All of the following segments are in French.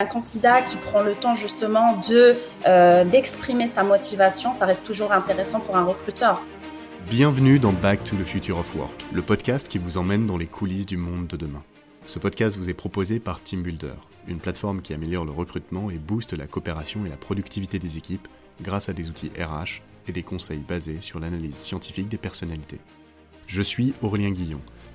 Un candidat qui prend le temps justement de euh, d'exprimer sa motivation, ça reste toujours intéressant pour un recruteur. Bienvenue dans Back to the Future of Work, le podcast qui vous emmène dans les coulisses du monde de demain. Ce podcast vous est proposé par Team Builder, une plateforme qui améliore le recrutement et booste la coopération et la productivité des équipes grâce à des outils RH et des conseils basés sur l'analyse scientifique des personnalités. Je suis Aurélien Guillon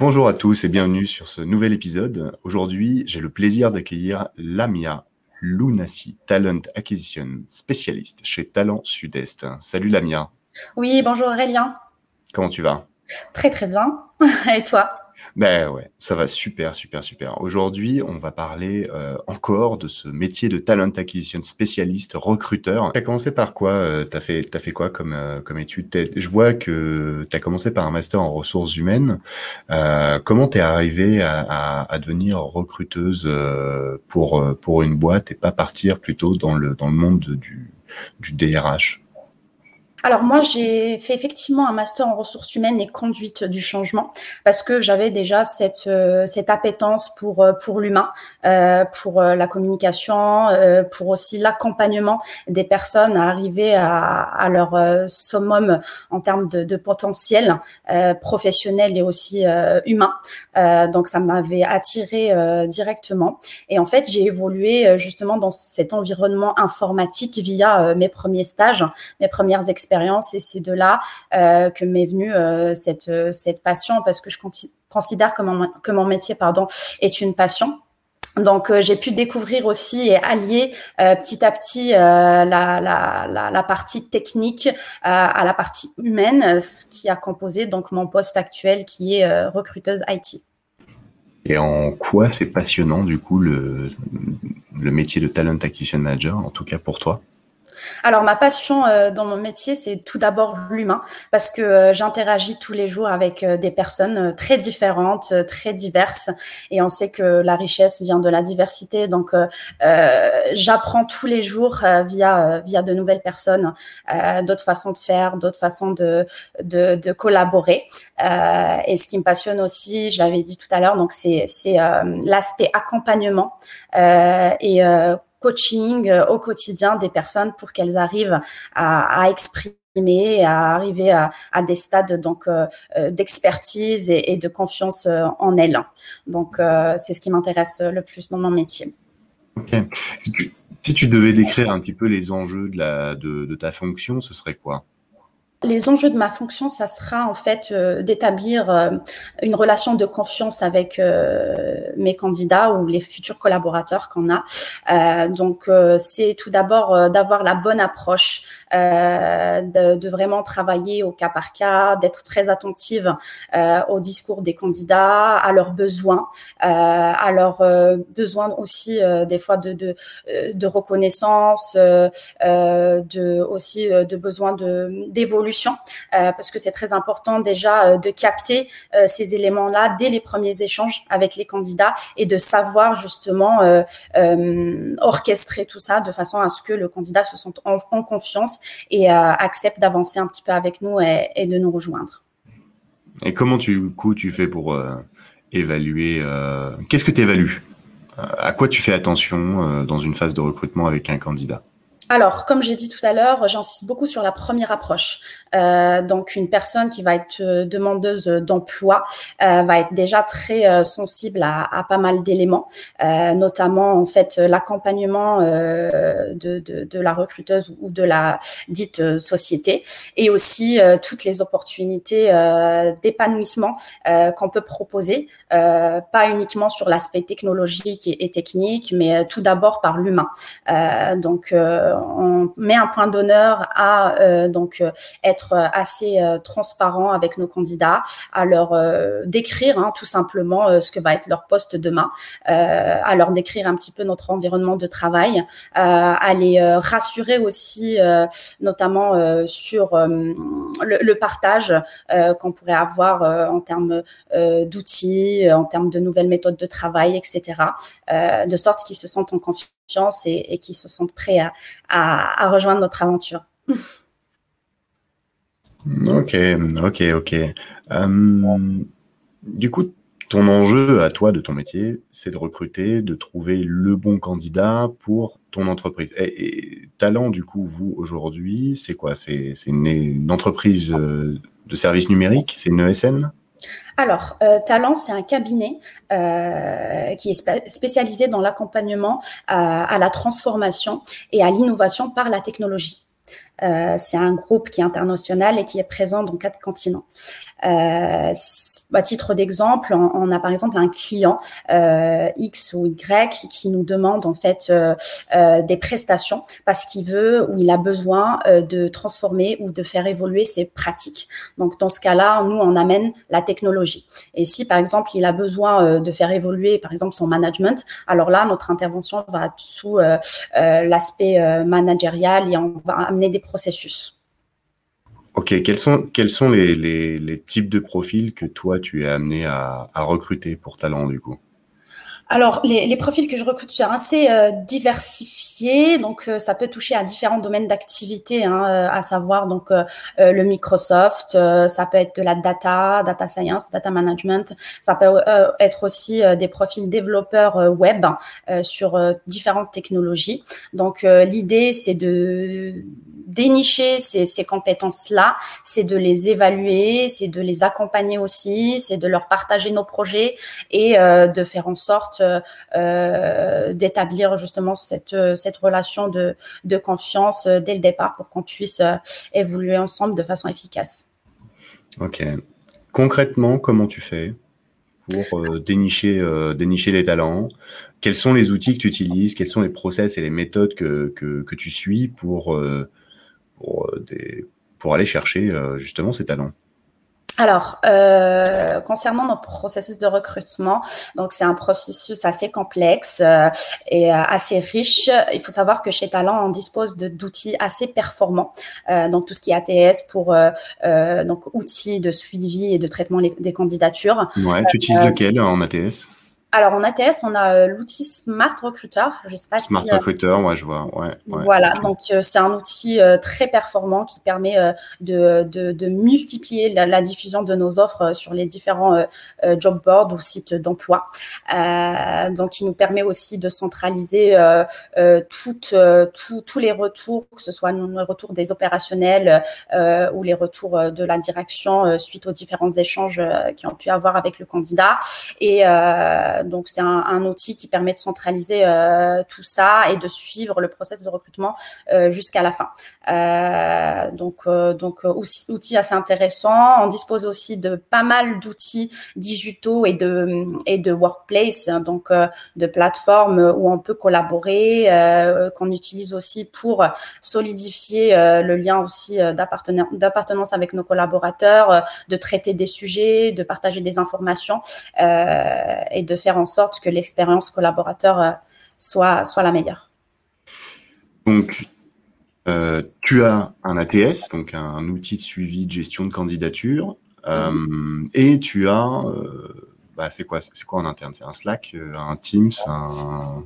Bonjour à tous et bienvenue sur ce nouvel épisode. Aujourd'hui, j'ai le plaisir d'accueillir Lamia Lunassi, Talent Acquisition spécialiste chez Talent Sud-Est. Salut Lamia. Oui, bonjour Aurélien. Comment tu vas? Très très bien. et toi? Ben ouais, ça va super, super, super. Aujourd'hui, on va parler euh, encore de ce métier de talent acquisition spécialiste, recruteur. Tu as commencé par quoi euh, Tu as, fait, as fait quoi comme, euh, comme étude? Je vois que tu as commencé par un master en ressources humaines. comment tu es arrivé à, à, à, devenir recruteuse pour, pour une boîte et pas partir plutôt dans le, dans le monde du, du DRH alors moi, j'ai fait effectivement un master en ressources humaines et conduite du changement parce que j'avais déjà cette euh, cette appétence pour euh, pour l'humain, euh, pour la communication, pour aussi l'accompagnement des personnes à arriver à, à leur summum en termes de, de potentiel professionnel et aussi humain. donc ça m'avait attiré directement et en fait j'ai évolué justement dans cet environnement informatique via mes premiers stages, mes premières expériences et c'est de là euh, que m'est venue euh, cette, euh, cette passion parce que je considère que mon, que mon métier pardon, est une passion. Donc j'ai pu découvrir aussi et allier petit à petit la, la, la, la, partie technique à la partie humaine, ce qui a composé donc mon poste actuel qui est recruteuse IT. Et en quoi c'est passionnant du coup le, le métier de talent acquisition manager, en tout cas pour toi? Alors, ma passion euh, dans mon métier, c'est tout d'abord l'humain, parce que euh, j'interagis tous les jours avec euh, des personnes très différentes, très diverses, et on sait que la richesse vient de la diversité. Donc, j'apprends tous les jours via via de nouvelles personnes, d'autres façons de faire, d'autres façons de de, de collaborer. et ce qui me passionne aussi, je l'avais dit tout à l'heure, donc c'est c'est l'aspect accompagnement et coaching euh, au quotidien des personnes pour qu'elles arrivent à, exprimer, à arriver à, des stades donc euh, euh, d'expertise et, de confiance en elles. Donc c'est ce qui m'intéresse le plus dans mon métier. Ok. Si tu, devais décrire un petit peu les enjeux de ta fonction, ce serait quoi? Les enjeux de ma fonction, ça sera en fait euh, d'établir euh, une relation de confiance avec euh, mes candidats ou les futurs collaborateurs qu'on a. donc, c'est tout d'abord d'avoir la bonne approche, de, de, vraiment travailler au cas par cas, d'être très attentive au discours des candidats, à leurs besoins, à leurs besoins aussi des fois de, de, de reconnaissance, de aussi de besoins de euh, parce que c'est très important déjà euh, de capter euh, ces éléments-là dès les premiers échanges avec les candidats et de savoir justement orchestrer tout ça de façon à ce que le candidat se sente en, confiance et accepte d'avancer un petit peu avec nous et, de nous rejoindre. Et comment tu, tu fais pour évaluer Qu'est-ce que tu évalues À quoi tu fais attention dans une phase de recrutement avec un candidat? Alors, comme j'ai dit tout à l'heure, j'insiste beaucoup sur la première approche. Euh, donc, une personne qui va être euh, demandeuse d'emploi euh, va être déjà très sensible à, pas mal d'éléments, notamment en fait l'accompagnement de, la recruteuse ou de la dite société, et aussi toutes les opportunités d'épanouissement qu'on peut proposer, pas uniquement sur l'aspect technologique et, et, technique, mais tout d'abord par l'humain. donc on met un point d'honneur à donc être assez transparent avec nos candidats, à leur décrire hein, tout simplement ce que va être leur poste demain, à leur décrire un petit peu notre environnement de travail, à les rassurer aussi, notamment sur le, le, partage qu'on pourrait avoir en termes d'outils, en termes de nouvelles méthodes de travail, etc. de sorte qu'ils se sentent en confiance et, qu'ils se sentent prêts à, rejoindre notre aventure. Ok, ok, ok. Euh, du coup, ton enjeu à toi de ton métier, c'est de recruter, de trouver le bon candidat pour ton entreprise. Et, Talent, du coup, vous, aujourd'hui, c'est quoi? C'est une, entreprise euh, de services numériques? C'est une ESN alors, euh, Talent, c'est un cabinet euh, qui est spécialisé dans l'accompagnement à, la transformation et à l'innovation par la technologie. Euh, c'est un groupe qui est international et qui est présent dans quatre continents à titre d'exemple, on, a par exemple un client euh, X ou Y qui nous demande en fait euh, euh, des prestations parce qu'il veut ou il a besoin de transformer ou de faire évoluer ses pratiques. Donc dans ce cas-là, nous on amène la technologie. Et si par exemple il a besoin de faire évoluer par exemple son management, alors là notre intervention va sous l'aspect managérial et on va amener des processus. Ok, quels sont, quels sont les, les, types de profils que toi tu es amené à, recruter pour talent du coup? Alors, les, les, profils que je recrute sont assez euh, diversifiés, donc euh, ça peut toucher à différents domaines d'activité, hein, euh, à savoir donc le Microsoft, ça peut être de la data, data science, data management, ça peut être aussi des profils développeurs web sur différentes technologies. Donc, l'idée c'est de dénicher ces, ces compétences-là, c'est de les évaluer, c'est de les accompagner aussi, c'est de leur partager nos projets et euh, de faire en sorte euh, d'établir justement cette, relation de, confiance euh, dès le départ pour qu'on puisse évoluer ensemble de façon efficace. Ok. Concrètement, comment tu fais pour dénicher, dénicher les talents? Quels sont les outils que tu utilises? Quels sont les process et les méthodes que, tu suis pour, pour, euh, des, pour aller chercher euh, justement ces talents alors, euh, concernant notre processus de recrutement, donc c'est un processus assez complexe euh, et euh, assez riche. Il faut savoir que chez Talent, on dispose d'outils assez performants. Donc tout ce qui est ATS pour donc outils de suivi et de traitement des candidatures. Ouais, tu utilises lequel en ATS alors en ATS, on a euh, l'outil Smart Recruiter. Je sais pas Smart Recruiter, ouais, je vois. Ouais, voilà, donc euh, c'est un outil euh, très performant qui permet de, de, de, multiplier la, diffusion de nos offres sur les différents job boards ou sites d'emploi. donc il nous permet aussi de centraliser tous les retours, que ce soit les retours des opérationnels ou les retours de la direction suite aux différents échanges qui ont pu avoir avec le candidat. Et donc, c'est un, outil qui permet de centraliser euh, tout ça et de suivre le process de recrutement euh, jusqu'à la fin. Euh, donc, donc outil assez intéressant. On dispose aussi de pas mal d'outils digitaux et de et de workplace, hein, donc de plateformes où on peut collaborer, qu'on utilise aussi pour solidifier le lien aussi d'appartenance avec nos collaborateurs, de traiter des sujets, de partager des informations et de faire en sorte que l'expérience collaborateur euh, soit, soit la meilleure. Donc, euh, tu as un ATS, donc un outil de suivi de gestion de candidature, euh, mhm. et tu as, bah, c'est quoi, c'est quoi en interne? C'est un Slack, un Teams, un...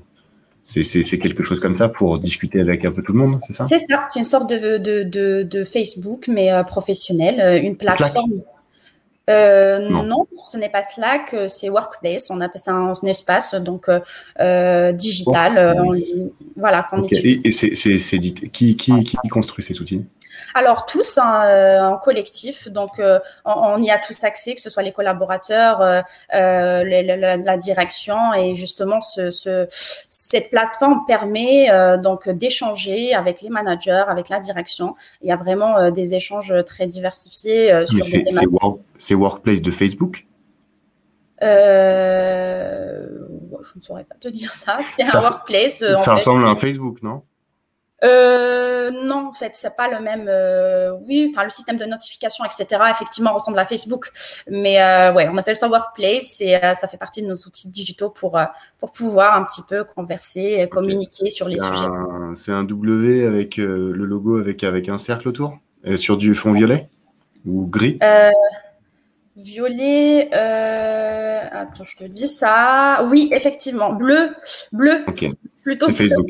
C'est quelque chose comme ça pour discuter avec un peu tout le monde, c'est ça? C'est ça, c'est une sorte de, de, de, Facebook, mais professionnel, une plateforme. Euh, non. ce n'est pas Slack, euh, c'est Workplace. On appelle ça un, espace donc euh, digital. voilà. Et, c'est qui, qui, qui construit ces outils? Alors tous hein, euh, en collectif, donc euh, on, y a tous accès, que ce soit les collaborateurs, euh, la, direction, et justement ce, cette plateforme permet donc d'échanger avec les managers, avec la direction. Il y a vraiment des échanges très diversifiés sur des C'est Workplace de Facebook? Je ne saurais pas te dire ça. C'est un workplace. Ça ressemble à un Facebook, non? Euh, non, en fait, c'est pas le même. Euh, oui, enfin, le système de notification, etc. Effectivement, ressemble à Facebook, mais euh, ouais, on appelle ça Workplace et euh, ça fait partie de nos outils digitaux pour euh, pour pouvoir un petit peu converser, et communiquer sur les sujets. C'est un W avec le logo avec avec un cercle autour, sur du fond violet? Ou gris? Violet, attends, je te dis ça. Oui, effectivement, bleu, bleu. Ok. Plutôt. C'est Facebook.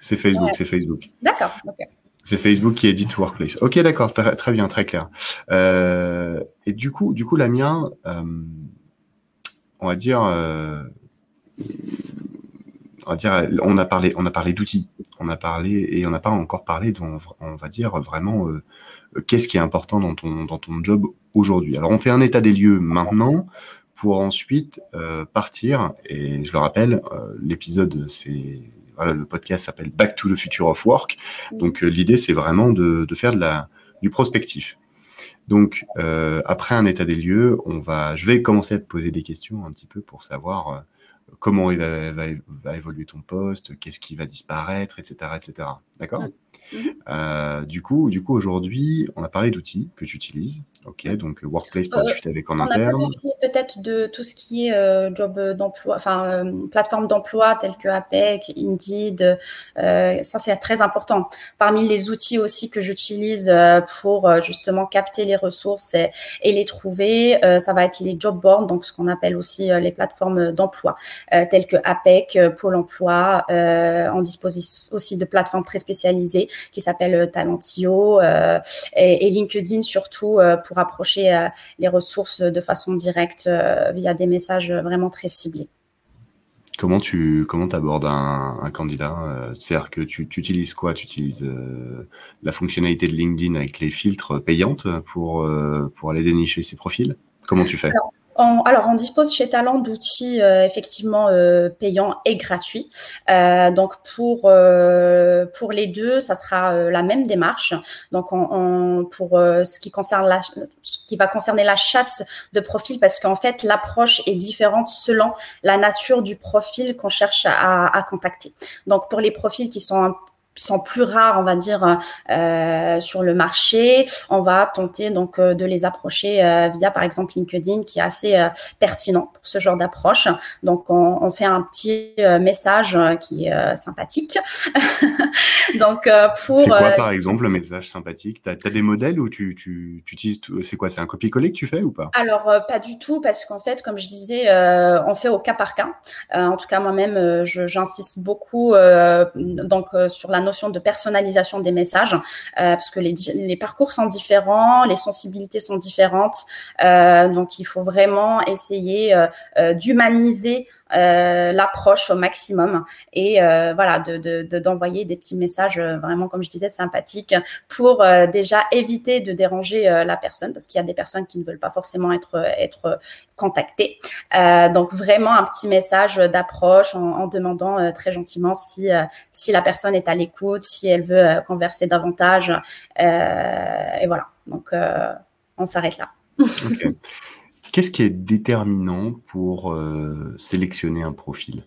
C'est Facebook, c'est Facebook. D'accord. C'est Facebook qui édite Workplace. Ok, d'accord, très, bien, très clair. Euh, et du coup, du coup, la mienne, euh, on va dire, euh, on va dire, on a parlé, on a parlé d'outils, on a parlé et on n'a pas encore parlé, on, on va dire vraiment, qu'est-ce qui est important dans ton dans ton job aujourd'hui. Alors, on fait un état des lieux maintenant pour ensuite partir. Et je le rappelle, l'épisode c'est le podcast s'appelle Back to the Future of Work. Donc euh, l'idée, c'est vraiment de, faire de la, du prospectif. Donc euh, après un état des lieux, on va, je vais commencer à te poser des questions un petit peu pour savoir euh, comment il va, évoluer ton poste, qu'est-ce qui va disparaître, etc., etc. D'accord euh, du coup, du coup aujourd'hui, on a parlé d'outils que tu utilises. Ok, donc euh, Workplace pour euh, discuter avec en interne. On a peut-être de tout ce qui est job d'emploi, enfin plateforme d'emploi telles que APEC, Indeed. ça, c'est très important. Parmi les outils aussi que j'utilise pour justement capter les ressources et, les trouver, ça va être les job boards, donc ce qu'on appelle aussi les plateformes d'emploi telles que APEC, Pôle Emploi. on dispose aussi de plateformes très spécialisées qui s'appelle euh, Talentio euh, et, LinkedIn surtout euh, pour approcher les ressources de façon directe via des messages vraiment très ciblés. Comment tu comment abordes un, candidat C'est-à-dire que tu, utilises quoi? Tu utilises la fonctionnalité de LinkedIn avec les filtres payantes pour, pour aller dénicher ses profils? Comment tu fais? Alors, on dispose chez Talent d'outils euh, effectivement euh, payants et gratuits. Euh, donc, pour pour les deux, ça sera la même démarche. Donc, on, pour ce qui concerne la, qui va concerner la chasse de profil, parce qu'en fait, l'approche est différente selon la nature du profil qu'on cherche à, à, contacter. Donc, pour les profils qui sont sont plus rares, on va dire, euh, sur le marché. On va tenter donc euh, de les approcher euh, via, par exemple, LinkedIn, qui est assez pertinent pour ce genre d'approche. Donc, on, on, fait un petit message qui est sympathique. donc, pour c'est quoi, par exemple, le message sympathique? T'as as des modèles ou tu, tu, tu utilises C'est quoi C'est un copier-coller que tu fais ou pas? Alors, pas du tout, parce qu'en fait, comme je disais, on fait au cas par cas. en tout cas, moi-même, j'insiste beaucoup donc sur la notion de personnalisation des messages, euh, parce que les, les, parcours sont différents, les sensibilités sont différentes, euh, donc il faut vraiment essayer euh, d'humaniser l'approche au maximum et voilà, de d'envoyer des petits messages vraiment, comme je disais, sympathiques pour déjà éviter de déranger la personne, parce qu'il y a des personnes qui ne veulent pas forcément être être contactées. donc vraiment un petit message d'approche en, en, demandant très gentiment si si la personne est à l'écoute si elle veut euh, converser davantage. Euh, et voilà, donc euh, on s'arrête là. Qu'est-ce qui est déterminant pour sélectionner un profil?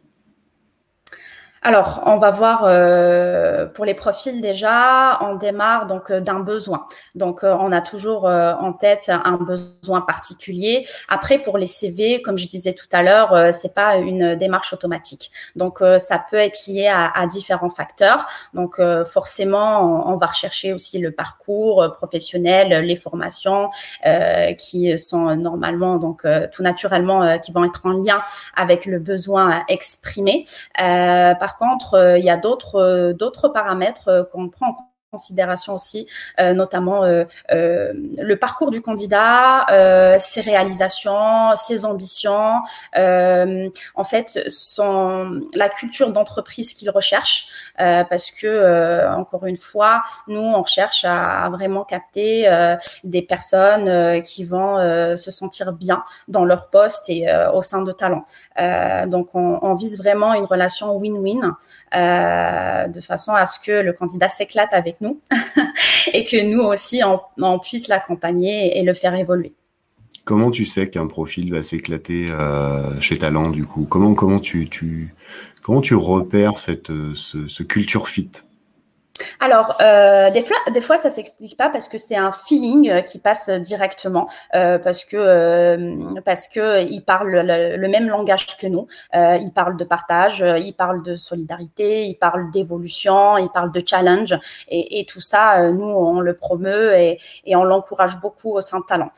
Alors, on va voir euh, pour les profils déjà, on démarre donc euh, d'un besoin. Donc, euh, on a toujours en tête un besoin particulier. Après, pour les CV, comme je disais tout à l'heure, c'est pas une démarche automatique. Donc, ça peut être lié à, différents facteurs. Donc, forcément, on, va rechercher aussi le parcours professionnel, les formations qui sont normalement donc tout naturellement qui vont être en lien avec le besoin exprimé. par par contre, euh, il y a d'autres euh, paramètres euh, qu'on prend en compte considération aussi, euh, notamment euh, euh, le parcours du candidat, ses réalisations, ses ambitions, en fait, son, la culture d'entreprise qu'il recherche, parce que encore une fois, nous on recherche à, vraiment capter des personnes qui vont se sentir bien dans leur poste et au sein de Talent. donc on, on, vise vraiment une relation win-win de façon à ce que le candidat s'éclate avec nous et que nous aussi, on, puisse l'accompagner et le faire évoluer. Comment tu sais qu'un profil va s'éclater euh, chez Talent du coup? Comment comment tu, comment tu repères cette ce, culture fit? Alors, euh, des, fois, des fois, ça s'explique pas parce que c'est un feeling euh, qui passe directement, euh, parce que euh, parce que parlent le, même langage que nous. Euh, ils parlent de partage, euh, ils parlent de solidarité, ils parlent d'évolution, ils parlent de challenge, et, tout ça, nous, on le promeut et, et on l'encourage beaucoup au sein de Talent.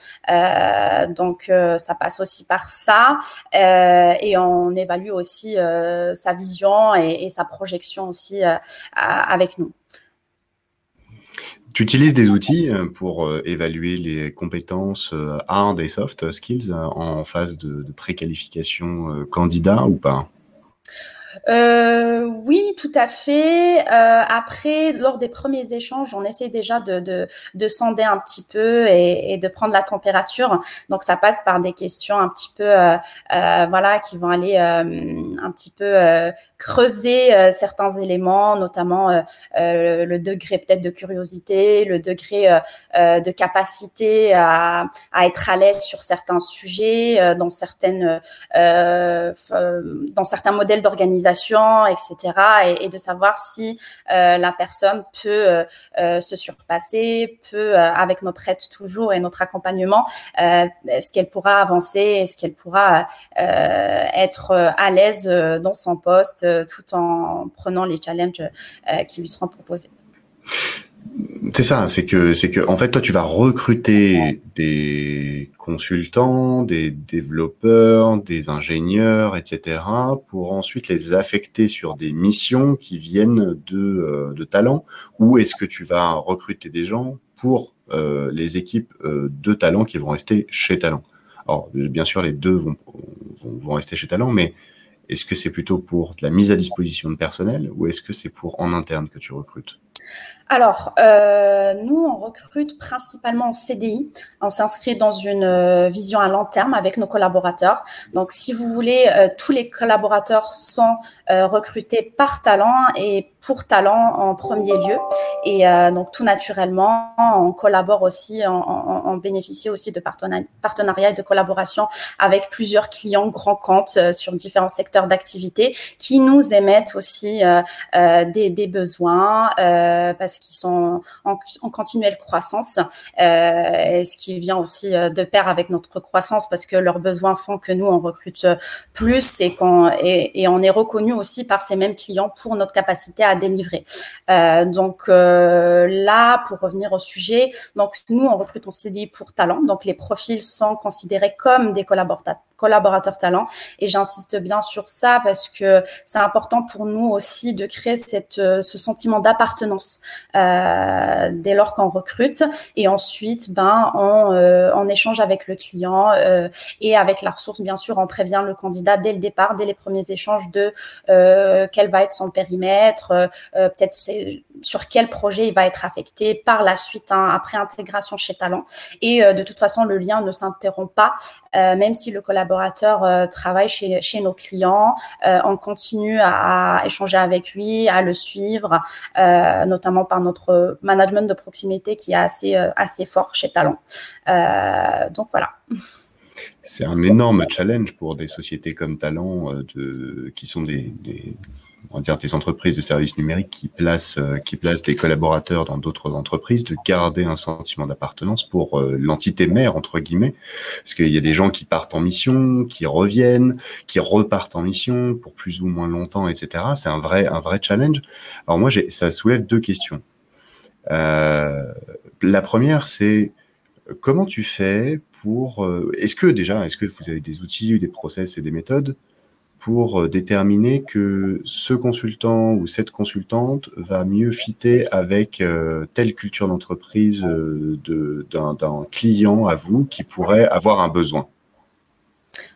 donc, ça passe aussi par ça, et on évalue aussi sa vision et, et, sa projection aussi avec nous. Tu utilises des outils euh, pour euh, évaluer les compétences euh, hard et soft skills en phase de, de préqualification candidat ou pas? Euh, oui, tout à fait. Euh, après, lors des premiers échanges, on essaie déjà de, de, de sonder un petit peu et, et, de prendre la température. Donc, ça passe par des questions un petit peu, euh, euh voilà, qui vont aller euh, un petit peu euh, creuser certains éléments, notamment le degré peut-être de curiosité, le degré de capacité à, à, être à l'aise sur certains sujets, dans certaines, dans certains modèles d'organisation etc. Et, de savoir si euh, la personne peut euh, euh se surpasser, peut, avec notre aide toujours et notre accompagnement, est-ce qu'elle pourra avancer, est-ce qu'elle pourra être à l'aise dans son poste tout en prenant les challenges qui lui seront proposés. C'est ça, c'est que c'est que en fait toi tu vas recruter des consultants, des développeurs, des ingénieurs, etc. pour ensuite les affecter sur des missions qui viennent de, euh, de talent ou est-ce que tu vas recruter des gens pour euh, les équipes euh, de talent qui vont rester chez talent? Alors bien sûr les deux vont, vont, rester chez talent, mais est-ce que c'est plutôt pour la mise à disposition de personnel ou est-ce que c'est pour en interne que tu recrutes? Alors, euh, nous, on recrute principalement en CDI. On s'inscrit dans une euh, vision à long terme avec nos collaborateurs. Donc, si vous voulez, euh, tous les collaborateurs sont euh, recrutés par talent et pour talent en premier lieu. Et donc, tout naturellement, on collabore aussi, on, bénéficie aussi de partenariats et de collaboration avec plusieurs clients grands comptes sur différents secteurs d'activité qui nous émettent aussi des, des, besoins parce qui sont en, continuelle croissance, euh, ce qui vient aussi euh, de pair avec notre croissance parce que leurs besoins font que nous, on recrute plus et, qu'on, et, on est reconnu aussi par ces mêmes clients pour notre capacité à délivrer. Euh, donc là, pour revenir au sujet, donc nous, on recrute en CDI pour talent, donc les profils sont considérés comme des collaborateurs collaborateurs talents. Et j'insiste bien sur ça parce que c'est important pour nous aussi de créer cette, euh, ce sentiment d'appartenance euh, dès lors qu'on recrute. Et ensuite, ben, on, euh, on échange avec le client euh, et avec la ressource, bien sûr, on prévient le candidat dès le départ, dès les premiers échanges de euh, quel va être son périmètre, euh, peut-être sur quel projet il va être affecté par la suite hein, après intégration chez Talent. Et de toute façon, le lien ne s'interrompt pas, même si le collaborateur euh, travaille chez, chez nos clients. Euh, on continue à, à, échanger avec lui, à le suivre, euh, notamment par notre management de proximité qui est assez, assez fort chez Talent. donc voilà. C'est un énorme challenge pour des sociétés comme Talent, de, qui sont des, des, des entreprises de services numériques qui placent, euh, qui placent les collaborateurs dans d'autres entreprises, de garder un sentiment d'appartenance pour euh, l'entité mère, entre guillemets. Parce qu'il y a des gens qui partent en mission, qui reviennent, qui repartent en mission pour plus ou moins longtemps, etc. C'est un vrai, challenge. Alors moi, ça soulève deux questions. Euh, la première, c'est comment tu fais Euh, est-ce que déjà, est-ce que vous avez des outils, des process et des méthodes pour euh, déterminer que ce consultant ou cette consultante va mieux fitter avec euh, telle culture d'entreprise d'un client à vous qui pourrait avoir un besoin?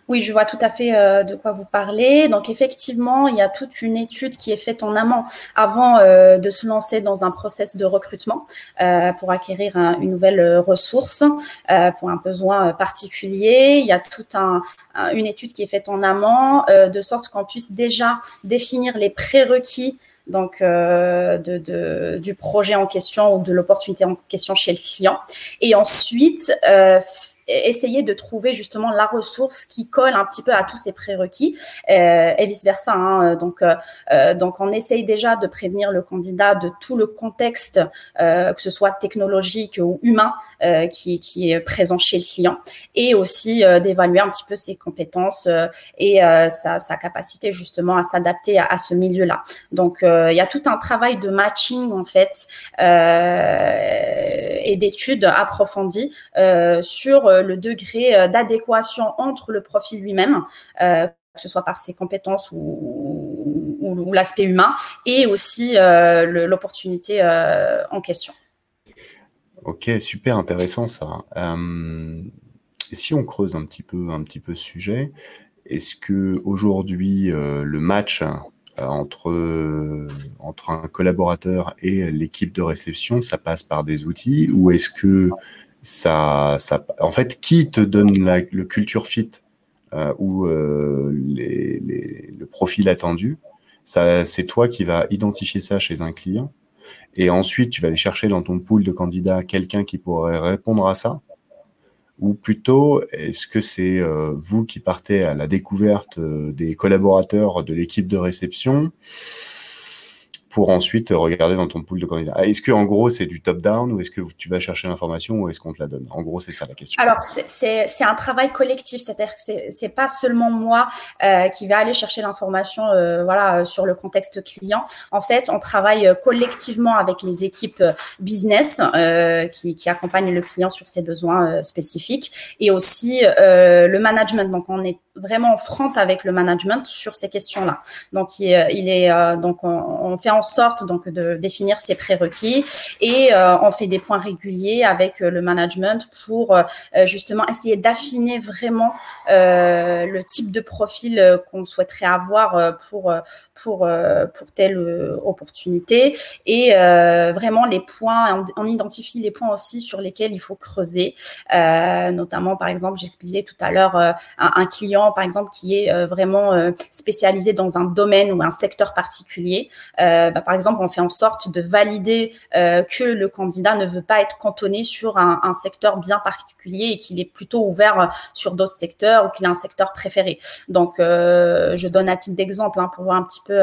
Oui, je vois tout à fait euh, de quoi vous parlez. Donc effectivement, il y a toute une étude qui est faite en amont avant euh, de se lancer dans un process de recrutement euh, pour acquérir un, une nouvelle ressource euh, pour un besoin particulier. Il y a toute un, un, une étude qui est faite en amont euh, de sorte qu'on puisse déjà définir les prérequis donc euh, de, de, du projet en question ou de l'opportunité en question chez le client. Et ensuite, euh, essayer de trouver justement la ressource qui colle un petit peu à tous ces prérequis euh, et vice versa. Hein. Donc, euh, donc, on essaye déjà de prévenir le candidat de tout le contexte, que ce soit technologique ou humain, qui, qui, est présent chez le client, et aussi d'évaluer un petit peu ses compétences et sa, sa, capacité justement à s'adapter à, à, ce milieu-là. Donc, il y a tout un travail de matching en fait et d'études approfondies sur euh, le degré euh, d'adéquation entre le profil lui-même, euh, que ce soit par ses compétences ou, l'aspect humain, et aussi l'opportunité en question. Ok, super intéressant ça. si on creuse un petit peu, un petit peu ce sujet, est-ce que aujourd'hui le match entre, entre un collaborateur et l'équipe de réception, ça passe par des outils, ou est-ce que en fait, qui te donne la, le culture fit euh, ou euh, le profil attendu ça, C'est toi qui vas identifier ça chez un client. Et ensuite, tu vas aller chercher dans ton pool de candidats quelqu'un qui pourrait répondre à ça. Ou plutôt, est-ce que c'est euh, vous qui partez à la découverte des collaborateurs de l'équipe de réception pour ensuite regarder dans ton pool de candidats. Ah, est-ce que en gros c'est du top-down ou est-ce que tu vas chercher l'information ou est-ce qu'on te la donne? En gros, c'est ça la question. Alors c'est un travail collectif, c'est-à-dire que c'est pas seulement moi euh, qui vais aller chercher l'information, euh, voilà, sur le contexte client. En fait, on travaille euh, collectivement avec les équipes business qui, qui accompagnent le client sur ses besoins spécifiques et aussi le management. Donc on est vraiment en front avec le management sur ces questions-là. Donc il, est donc on, on fait en sorte donc de définir ses prérequis et euh, on fait des points réguliers avec euh, le management pour euh, justement essayer d'affiner vraiment le type de profil qu'on souhaiterait avoir pour pour pour telle opportunité. Et vraiment les points on, identifie les points aussi sur lesquels il faut creuser. Notamment par exemple j'expliquais tout à l'heure un, un, client par exemple qui est vraiment spécialisé dans un domaine ou un secteur particulier bah, par exemple, on fait en sorte de valider euh, que le candidat ne veut pas être cantonné sur un, secteur bien particulier et qu'il est plutôt ouvert euh, sur d'autres secteurs ou qu'il a un secteur préféré. Donc, euh, je donne un titre d'exemple hein, pour voir un petit peu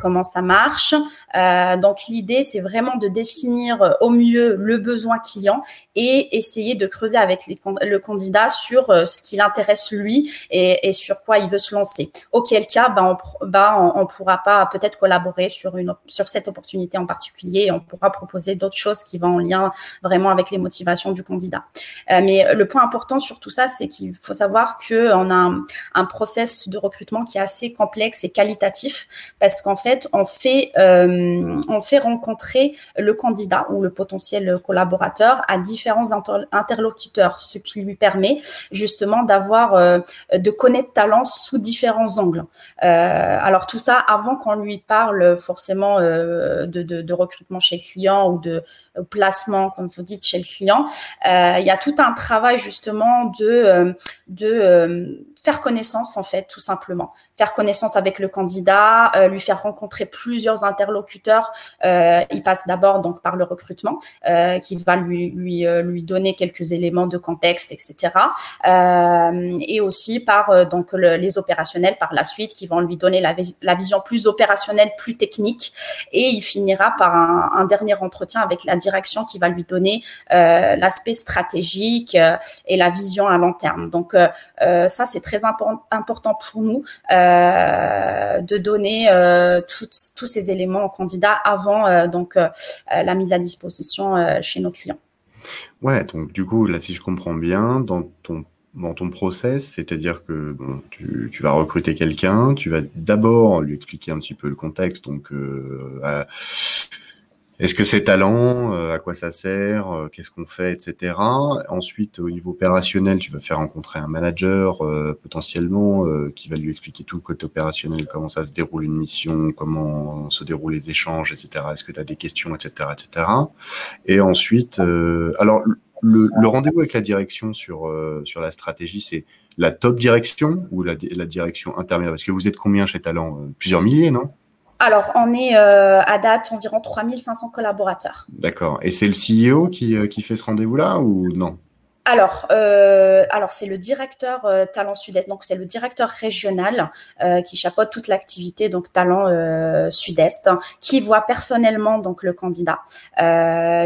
comment ça marche. donc, l'idée, c'est vraiment de définir au mieux le besoin client et essayer de creuser avec le candidat sur ce qui l'intéresse lui et, sur quoi il veut se lancer. Auquel cas, bah, on ne bah, pourra pas peut-être collaborer sur, cette opportunité en particulier. on pourra proposer d'autres choses qui vont en lien vraiment avec les motivations du candidat. Euh, mais le point important sur tout ça, c'est qu'il faut savoir qu'on a un, un, process de recrutement qui est assez complexe et qualitatif parce qu'en fait, on fait, euh, on fait rencontrer le candidat ou le potentiel collaborateur à différents interlocuteurs, ce qui lui permet justement d'avoir, euh, de connaître talent sous différents angles. alors tout ça avant qu'on lui parle forcément euh, de, recrutement chez le client ou de placement, comme vous dites, chez le client. Euh, il y a tout un travail justement euh, de faire connaissance en fait, tout simplement. Faire connaissance avec le candidat, euh, lui faire rencontrer plusieurs interlocuteurs. Euh, il passe d'abord donc par le recrutement, euh, qui va lui lui euh, lui donner quelques éléments de contexte, etc. Euh, et aussi par donc les opérationnels par la suite, qui vont lui donner la, la, vision plus opérationnelle, plus technique. Et il finira par un, un dernier entretien avec la direction, qui va lui donner l'aspect stratégique et la vision à long terme. Donc ça c'est très important pour nous euh, de donner euh, tous ces éléments aux candidats avant euh, donc la mise à disposition chez nos clients. Ouais, donc du coup, là, si je comprends bien, dans ton dans ton process, c'est-à-dire que bon, tu, vas recruter quelqu'un, tu vas d'abord lui expliquer un petit peu le contexte, donc euh, est-ce que c'est talent euh, À quoi ça sert euh, Qu'est-ce qu'on fait, etc. Ensuite, au niveau opérationnel, tu vas faire rencontrer un manager euh, potentiellement qui va lui expliquer tout le côté opérationnel, comment ça se déroule une mission, comment se déroulent les échanges, etc. Est-ce que tu as des questions, etc., etc. Et ensuite, alors le, rendez-vous avec la direction sur sur la stratégie, c'est la top direction ou la direction intermédiaire? Parce que vous êtes combien chez Talent? Plusieurs milliers, non? Alors, on est euh, à date environ 3500 collaborateurs. D'accord. Et c'est le CEO qui, euh, qui fait ce rendez-vous-là ou non? Alors, euh, alors c'est le directeur euh, Talent Sud-Est, donc c'est le directeur régional euh, qui chapeaute toute l'activité donc Talent Sud-Est, qui voit personnellement donc le candidat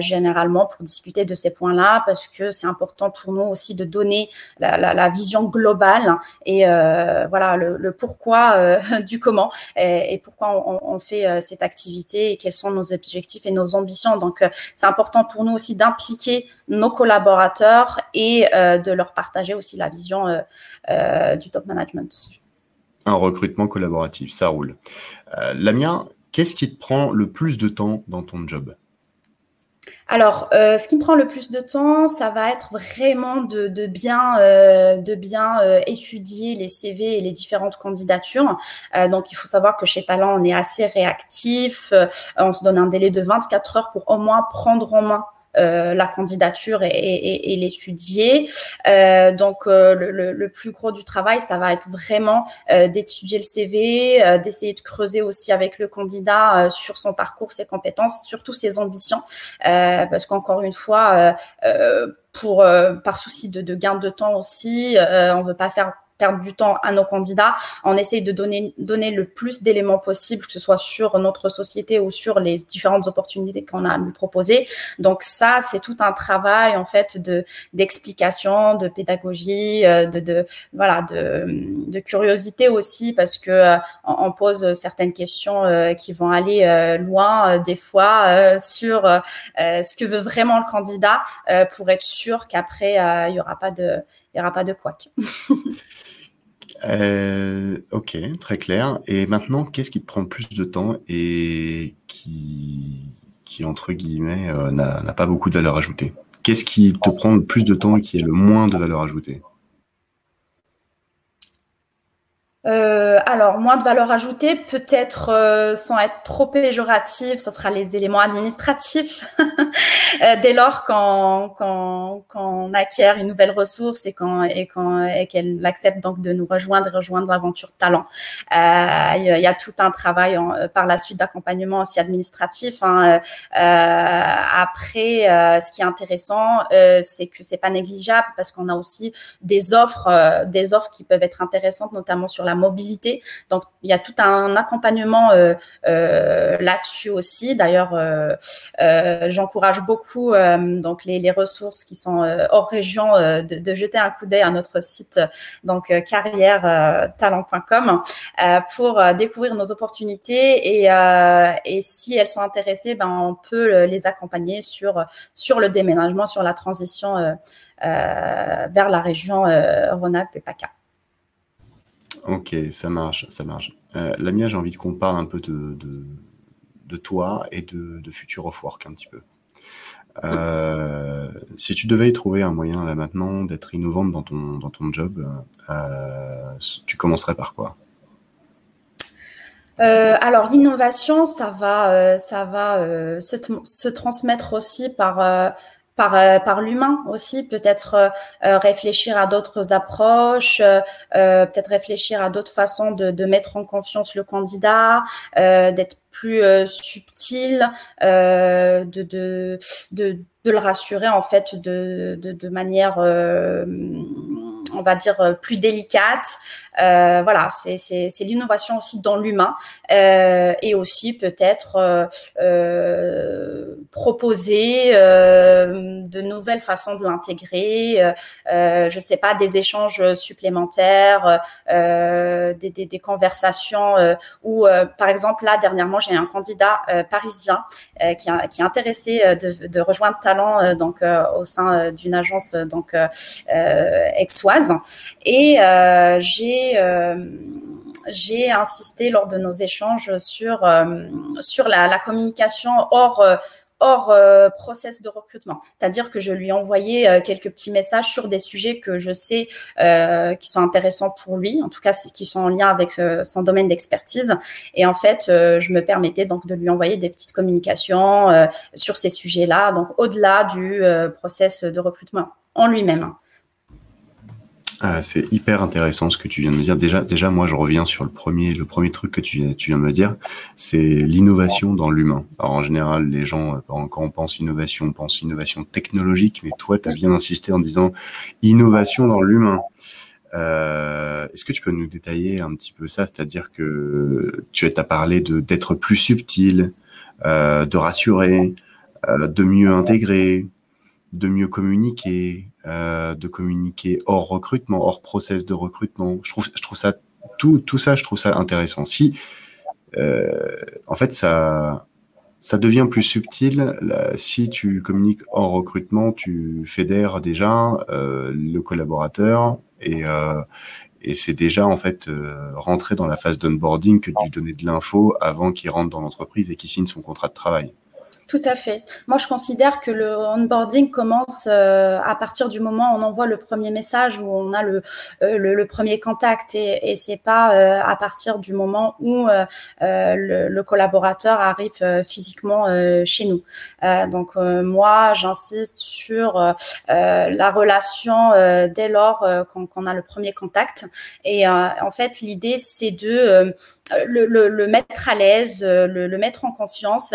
généralement pour discuter de ces points-là, parce que c'est important pour nous aussi de donner la, vision globale et voilà le, pourquoi du comment et, pourquoi on, on fait cette activité et quels sont nos objectifs et nos ambitions. Donc, c'est important pour nous aussi d'impliquer nos collaborateurs et euh, de leur partager aussi la vision euh, euh, du top management. Un recrutement collaboratif, ça roule. Lamia, qu'est-ce qui te prend le plus de temps dans ton job? Alors, ce qui me prend le plus de temps, ça va être vraiment de, bien, de bien étudier les CV et les différentes candidatures. donc, il faut savoir que chez Talent, on est assez réactif. on se donne un délai de 24 heures pour au moins prendre en main euh, la candidature et, l'étudier. Euh, donc euh, le, plus gros du travail, ça va être vraiment d'étudier le CV, d'essayer de creuser aussi avec le candidat sur son parcours, ses compétences, surtout ses ambitions, parce qu'encore une fois, par souci de, de, gain de temps aussi, on veut pas faire du temps à nos candidats. On essaye de donner, donner le plus d'éléments possible, que ce soit sur notre société ou sur les différentes opportunités qu'on a à lui proposer. Donc ça, c'est tout un travail en fait de d'explication, de pédagogie, euh, de, de voilà, de, de, curiosité aussi parce que euh, on, pose certaines questions euh, qui vont aller loin des fois sur ce que veut vraiment le candidat pour être sûr qu'après il y aura pas de il y aura pas de couac. Euh, ok, très clair. Et maintenant, qu'est-ce qui te prend le plus de temps et qui, qui entre guillemets, euh, n'a pas beaucoup de valeur ajoutée? Qu'est-ce qui te prend le plus de temps et qui est le moins de valeur ajoutée? Euh, alors, moins de valeur ajoutée, peut-être euh, sans être trop péjoratif, ce sera les éléments administratifs. Euh, dès lors quand, quand, quand, on acquiert une nouvelle ressource et quand et et qu'elle accepte donc de nous rejoindre et rejoindre l'aventure talent, euh, il y, a tout un travail par la suite d'accompagnement aussi administratif. Hein. après, ce qui est intéressant, c'est que c'est pas négligeable parce qu'on a aussi des offres, des offres qui peuvent être intéressantes, notamment sur la mobilité. Donc, il y a tout un accompagnement euh, euh, là-dessus aussi. D'ailleurs, euh, j'encourage beaucoup donc les, ressources qui sont hors région de, jeter un coup d'œil à notre site donc carrière-talent.com pour découvrir nos opportunités et, et si elles sont intéressées, ben, on peut les accompagner sur, sur le déménagement, sur la transition vers la région Rhône-Alpes et PACA. Ok, ça marche, ça marche. Euh, Lamia, j'ai envie qu'on parle un peu de, de, toi et de, de Future of Work un petit peu. Euh, si tu devais trouver un moyen là maintenant d'être innovante dans ton, dans ton job, euh, tu commencerais par quoi? Alors l'innovation, ça va, ça va se, se, transmettre aussi par par, euh, par l'humain aussi, peut-être euh, euh, réfléchir à d'autres approches, peut-être réfléchir à d'autres façons de, de, mettre en confiance le candidat, d'être plus subtil, de, de, de, de, le rassurer en fait de, de, manière on va dire, euh, plus délicate. Euh, voilà, c'est l'innovation aussi dans l'humain euh, et aussi peut-être proposer de nouvelles façons de l'intégrer. je sais pas, des échanges supplémentaires, des, des, conversations où, par exemple, là dernièrement, j'ai un candidat parisien qui, qui, est intéressé de, de rejoindre Talent donc au sein d'une agence donc exoise et euh, j'ai euh, j'ai insisté lors de nos échanges sur, euh, sur la, communication hors, hors process de recrutement. C'est-à-dire que je lui ai envoyé quelques petits messages sur des sujets que je sais qui sont intéressants pour lui, en tout cas qui sont en lien avec son domaine d'expertise. Et en fait, je me permettais donc de lui envoyer des petites communications sur ces sujets-là, donc au-delà du process de recrutement en lui-même. Ah, c'est hyper intéressant ce que tu viens de me dire. Déjà, déjà, moi, je reviens sur le premier, le premier truc que tu, tu viens de me dire, c'est l'innovation dans l'humain. Alors, en général, les gens, euh, quand on pense innovation, on pense innovation technologique, mais toi, tu as bien insisté en disant innovation dans l'humain. Euh, Est-ce que tu peux nous détailler un petit peu ça? C'est-à-dire que tu as parlé d'être plus subtil, euh, de rassurer, euh, de mieux intégrer, de mieux communiquer, euh, de communiquer hors recrutement, hors process de recrutement. Je trouve, je trouve ça tout, tout ça, je trouve ça intéressant. Si, euh, en fait, ça, ça devient plus subtil si tu communiques hors recrutement, tu fédères déjà euh, le collaborateur et, euh, et c'est déjà en fait euh, rentrer dans la phase d'onboarding que de lui donner de l'info avant qu'il rentre dans l'entreprise et qu'il signe son contrat de travail. Tout à fait. Moi, je considère que le onboarding commence euh, à partir du moment où on envoie le premier message, où on a le, euh, premier contact, et, et c'est pas euh, à partir du moment où le, collaborateur arrive physiquement chez nous. donc moi, j'insiste sur la relation dès lors qu'on a le premier contact. Et en fait, l'idée, c'est de le, mettre à l'aise, le, mettre en confiance.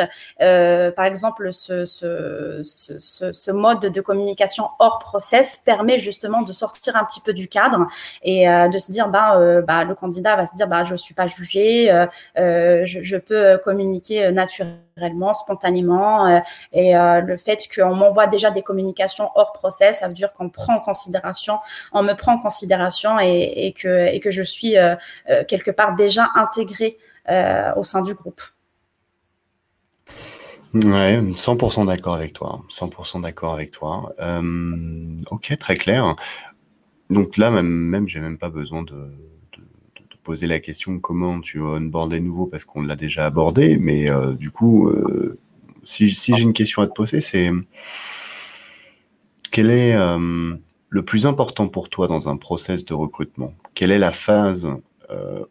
Exemple, ce, mode de communication hors process permet justement de sortir un petit peu du cadre et euh, de se dire, bah, euh, bah, le candidat va se dire, bah, je suis pas jugé, euh, je, peux communiquer naturellement, spontanément. et le fait qu'on m'envoie déjà des communications hors process, ça veut dire qu'on prend en considération, on me prend en considération et, que, et que je suis quelque part déjà intégré au sein du groupe. Ouais, 100% d'accord avec toi. 100% d'accord avec toi. Euh, ok, très clair. Donc là, même, même j'ai même pas besoin de, poser la question comment tu onboard les nouveaux parce qu'on l'a déjà abordé. Mais euh, du coup, euh, si, j'ai une question à te poser, c'est quel est le plus important pour toi dans un process de recrutement? Quelle est la phase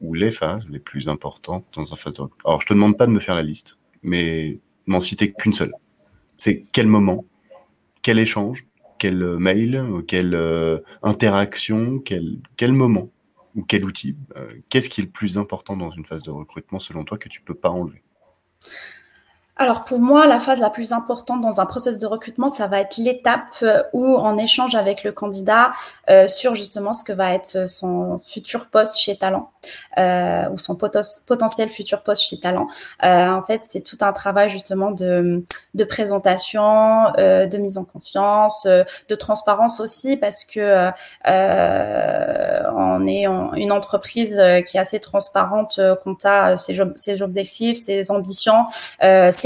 ou les phases les plus importantes dans un phase de recrutement? Alors, je te demande pas de me faire la liste, mais m'en citer qu'une seule. C'est quel moment, quel échange, quel euh, mail, quelle euh, interaction, quel, moment ou quel outil. Euh, Qu'est-ce qui est le plus important dans une phase de recrutement selon toi que tu peux pas enlever? Alors pour moi, la phase la plus importante dans un process de recrutement, ça va être l'étape où on échange avec le candidat euh, sur justement ce que va être son futur poste chez Talent euh, ou son potentiel futur poste chez Talent. Euh, en fait, c'est tout un travail justement de, de présentation, euh, de mise en confiance, euh, de transparence aussi parce que on est une entreprise qui est assez transparente quant à ses, objectifs, ses ambitions,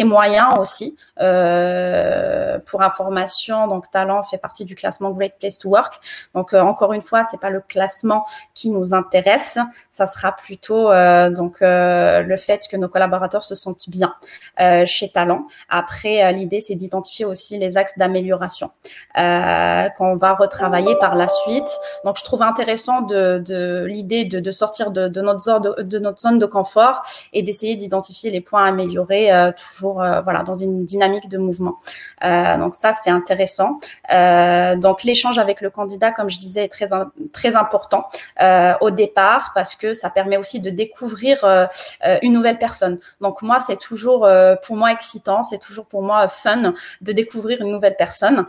moyens aussi. Euh, pour information, donc Talent fait partie du classement Great Place to Work. Donc euh, encore une fois, c'est pas le classement qui nous intéresse, ça sera plutôt euh, donc le fait que nos collaborateurs se sentent bien chez Talent. Après, l'idée c'est d'identifier aussi les axes d'amélioration qu'on va retravailler par la suite. Donc je trouve intéressant de, l'idée de, sortir de, notre zone de, notre zone de confort et d'essayer d'identifier les points à améliorer toujours euh, voilà dans une dynamique de mouvement. Euh, donc ça c'est intéressant. Euh, donc l'échange avec le candidat, comme je disais, est très très important au départ parce que ça permet aussi de découvrir une nouvelle personne. Donc moi c'est toujours pour moi excitant, c'est toujours pour moi fun de découvrir une nouvelle personne.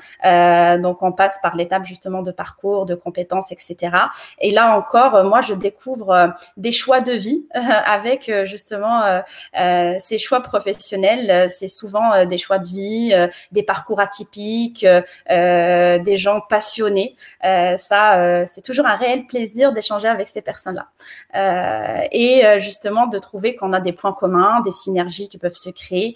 donc on passe par l'étape justement de parcours, de compétences, etc. Et là encore, moi je découvre des choix de vie avec justement ces choix professionnels euh, c'est souvent euh, des choix de vie, euh, des parcours atypiques, des gens passionnés. ça, c'est toujours un réel plaisir d'échanger avec ces personnes-là. et justement, de trouver qu'on a des points communs, des synergies qui peuvent se créer.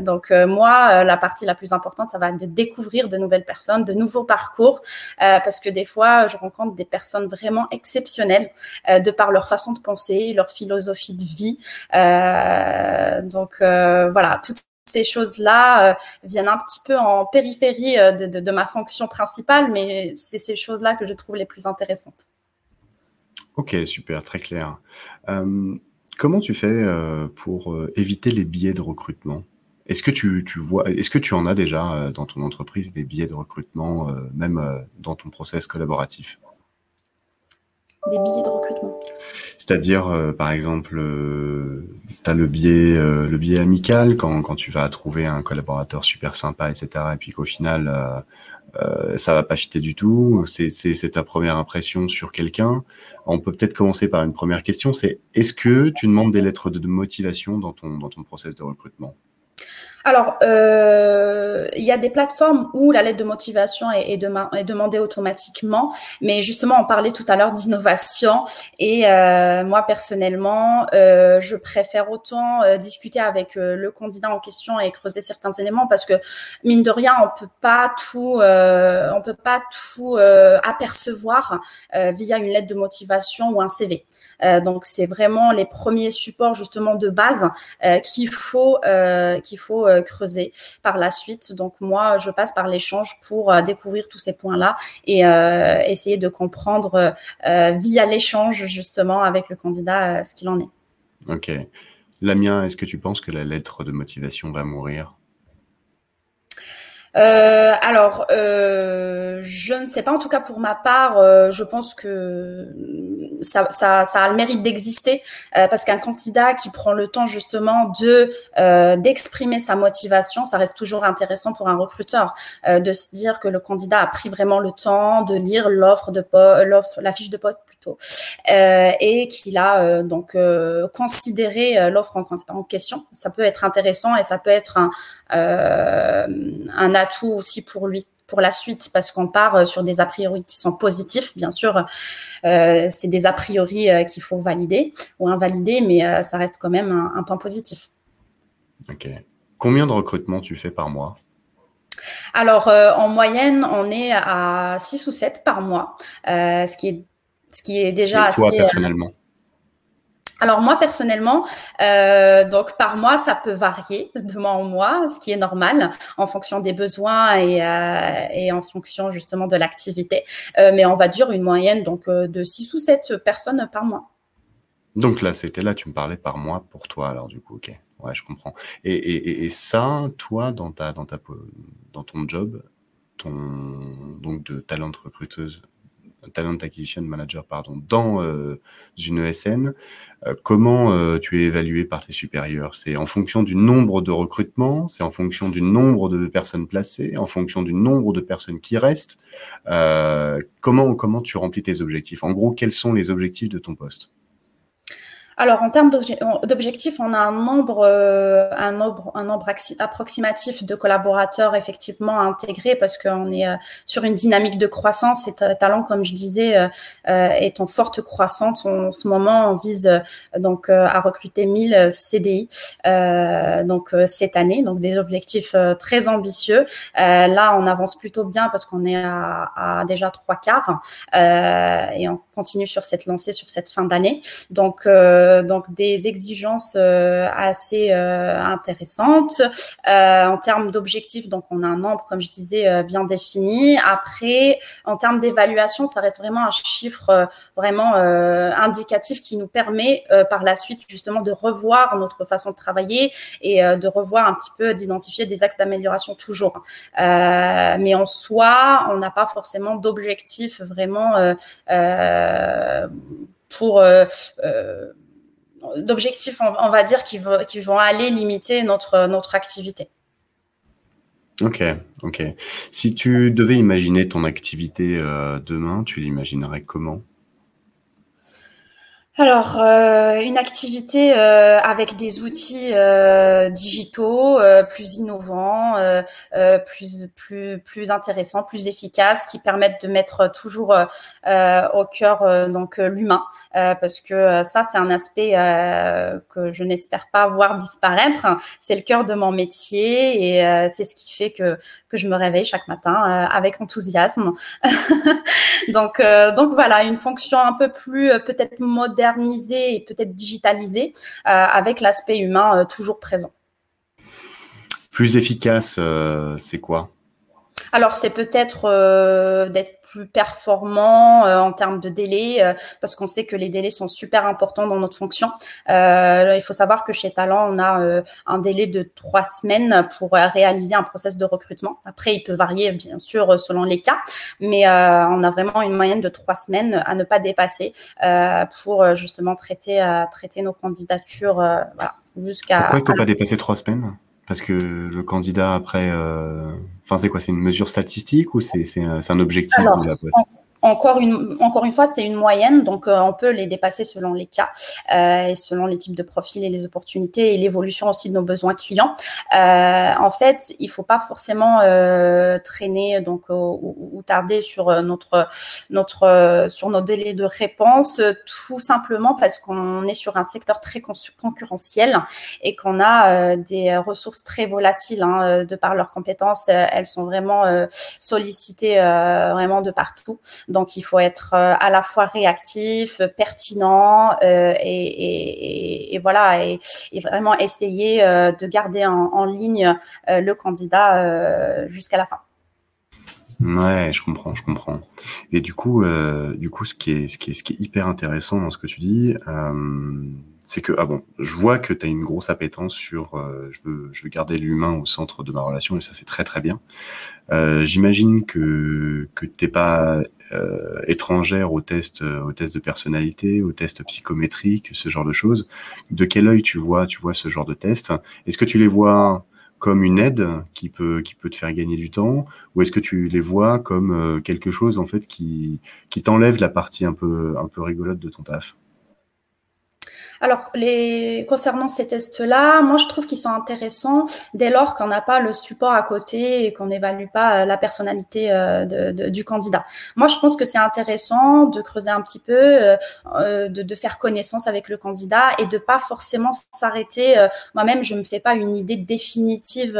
donc, moi, la partie la plus importante, ça va être de découvrir de nouvelles personnes, de nouveaux parcours, parce que des fois, je rencontre des personnes vraiment exceptionnelles de par leur façon de penser, leur philosophie de vie. donc, voilà, toutes ces choses-là euh, viennent un petit peu en périphérie euh, de, ma fonction principale, mais c'est ces choses-là que je trouve les plus intéressantes. Ok, super, très clair. comment tu fais pour éviter les billets de recrutement? Est-ce que tu, vois, est-ce que tu en as déjà dans ton entreprise des billets de recrutement, même dans ton process collaboratif? C'est-à-dire, euh, par exemple, euh, tu as le biais, euh, le biais amical quand, quand tu vas trouver un collaborateur super sympa, etc. Et puis qu'au final, euh, ça va pas fitter du tout. C'est ta première impression sur quelqu'un. On peut peut-être commencer par une première question. C'est est-ce que tu demandes des lettres de motivation dans ton, dans ton process de recrutement? Alors, euh, il y a des plateformes où la lettre de motivation est, demandée automatiquement, mais justement, on parlait tout à l'heure d'innovation et euh, moi personnellement, euh, je préfère autant discuter avec le candidat en question et creuser certains éléments parce que mine de rien, on peut pas tout, on peut pas tout apercevoir via une lettre de motivation ou un CV. donc, c'est vraiment les premiers supports justement de base qu'il faut qu'il faut creuser par la suite. Donc moi, je passe par l'échange pour euh, découvrir tous ces points-là et euh, essayer de comprendre via l'échange justement avec le candidat ce qu'il en est. Ok. Lamien, est-ce que tu penses que la lettre de motivation va mourir? Euh, alors, euh, je ne sais pas. En tout cas, pour ma part, euh, je pense que ça, ça, ça a le mérite d'exister euh, parce qu'un candidat qui prend le temps justement de euh, d'exprimer sa motivation, ça reste toujours intéressant pour un recruteur de se dire que le candidat a pris vraiment le temps de lire l'offre de l'offre, la fiche de poste plutôt, et qu'il a donc considéré l'offre en, en, question. Ça peut être intéressant et ça peut être un, un atout aussi pour lui pour la suite parce qu'on part euh, sur des a priori qui sont positifs. Bien sûr, euh, c'est des a priori euh, qu'il faut valider ou invalider, mais ça reste quand même un, point positif. Ok. Combien de recrutements tu fais par mois? Alors, en moyenne, on est à 6 ou 7 par mois, ce, qui est, ce qui est déjà Et toi, personnellement? Alors moi personnellement, euh, donc par mois ça peut varier de mois en mois, ce qui est normal en fonction des besoins et, euh, en fonction justement de l'activité. Euh, mais on va dire une moyenne donc de 6 ou 7 personnes par mois. Donc là, c'était là, tu me parlais par mois pour toi alors du coup, ok, ouais, je comprends. Et ça, toi, dans ta, dans ta, dans ton job, ton donc de talent recruteuse talent acquisition manager pardon, dans euh, une ESN, euh, comment euh, tu es évalué par tes supérieurs? C'est en fonction du nombre de recrutements, c'est en fonction du nombre de personnes placées, en fonction du nombre de personnes qui restent. comment, comment tu remplis tes objectifs? En gros, quels sont les objectifs de ton poste? Alors, en termes d'objectifs, on a un nombre, euh, un nombre, un nombre approximatif de collaborateurs effectivement intégrés parce qu'on est euh, sur une dynamique de croissance et Talent, comme je disais, euh, est en forte croissance. En ce moment, on vise donc à recruter 1000 CDI donc cette année, donc des objectifs très ambitieux. là, on avance plutôt bien parce qu'on est à, à, déjà trois quarts et on continue sur cette lancée sur cette fin d'année. Donc euh, donc des exigences euh, assez euh, intéressantes en termes d'objectifs. Donc on a un nombre, comme je disais, bien défini. Après, en termes d'évaluation, ça reste vraiment un chiffre vraiment indicatif qui nous permet par la suite justement de revoir notre façon de travailler et de revoir un petit peu d'identifier des axes d'amélioration toujours. mais en soi, on n'a pas forcément d'objectif vraiment pour d'objectifs, on, va dire, qui, vont aller limiter notre, notre activité. Ok, ok. Si tu devais imaginer ton activité euh, demain, tu l'imaginerais comment? Alors, euh, une activité euh, avec des outils euh, digitaux plus innovants, plus plus plus intéressants, plus efficaces, qui permettent de mettre toujours au cœur donc l'humain, parce que ça c'est un aspect que je n'espère pas voir disparaître. C'est le cœur de mon métier et c'est ce qui fait que que je me réveille chaque matin avec enthousiasme. donc donc voilà, une fonction un peu plus peut-être moderne modernisé et peut-être digitalisé euh, avec l'aspect humain euh, toujours présent. Plus efficace, euh, c'est quoi? Alors, c'est peut-être euh, d'être plus performant euh, en termes de délai, euh, parce qu'on sait que les délais sont super importants dans notre fonction. il faut savoir que chez Talent, on a un délai de trois semaines pour réaliser un process de recrutement. Après, il peut varier, bien sûr, selon les cas, mais on a vraiment une moyenne de trois semaines à ne pas dépasser pour justement traiter, traiter nos candidatures voilà, jusqu'à... Pourquoi il ne faut pas dépasser trois semaines? Parce que le candidat, après, euh... enfin, c'est quoi? C'est une mesure statistique ou c'est un objectif de la boîte? Encore une, encore une fois, c'est une moyenne, donc euh, on peut les dépasser selon les cas euh, et selon les types de profils et les opportunités et l'évolution aussi de nos besoins clients. Euh, en fait, il faut pas forcément euh, traîner donc ou, ou, tarder sur notre notre sur nos délais de réponse, tout simplement parce qu'on est sur un secteur très concurrentiel et qu'on a des ressources très volatiles hein, de par leurs compétences. Elles sont vraiment sollicitées vraiment de partout. Donc, il faut être euh, à la fois réactif, pertinent euh, et, voilà, et, vraiment essayer euh, de garder en, ligne le candidat jusqu'à la fin. Ouais, je comprends, je comprends. Et du coup, du coup, ce qui est, hyper intéressant dans ce que tu dis, c'est que, ah bon, je vois que tu as une grosse appétence sur euh, je, veux, je veux garder l'humain au centre de ma relation et ça, c'est très très bien. Euh, J'imagine que, que tu n'es pas euh, étrangère aux tests, aux tests de personnalité, aux tests psychométriques, ce genre de choses. De quel œil tu vois, tu vois ce genre de tests Est-ce que tu les vois comme une aide qui peut, qui peut te faire gagner du temps? Ou est-ce que tu les vois comme euh, quelque chose en fait qui, qui t'enlève la partie un peu, un peu rigolote de ton taf? Alors, les, concernant ces tests-là, moi, je trouve qu'ils sont intéressants dès lors qu'on n'a pas le support à côté et qu'on n'évalue pas euh, la personnalité euh, du candidat. Moi, je pense que c'est intéressant de creuser un petit peu, euh, de, de, faire connaissance avec le candidat et de pas forcément s'arrêter. Moi-même, je me fais pas une idée définitive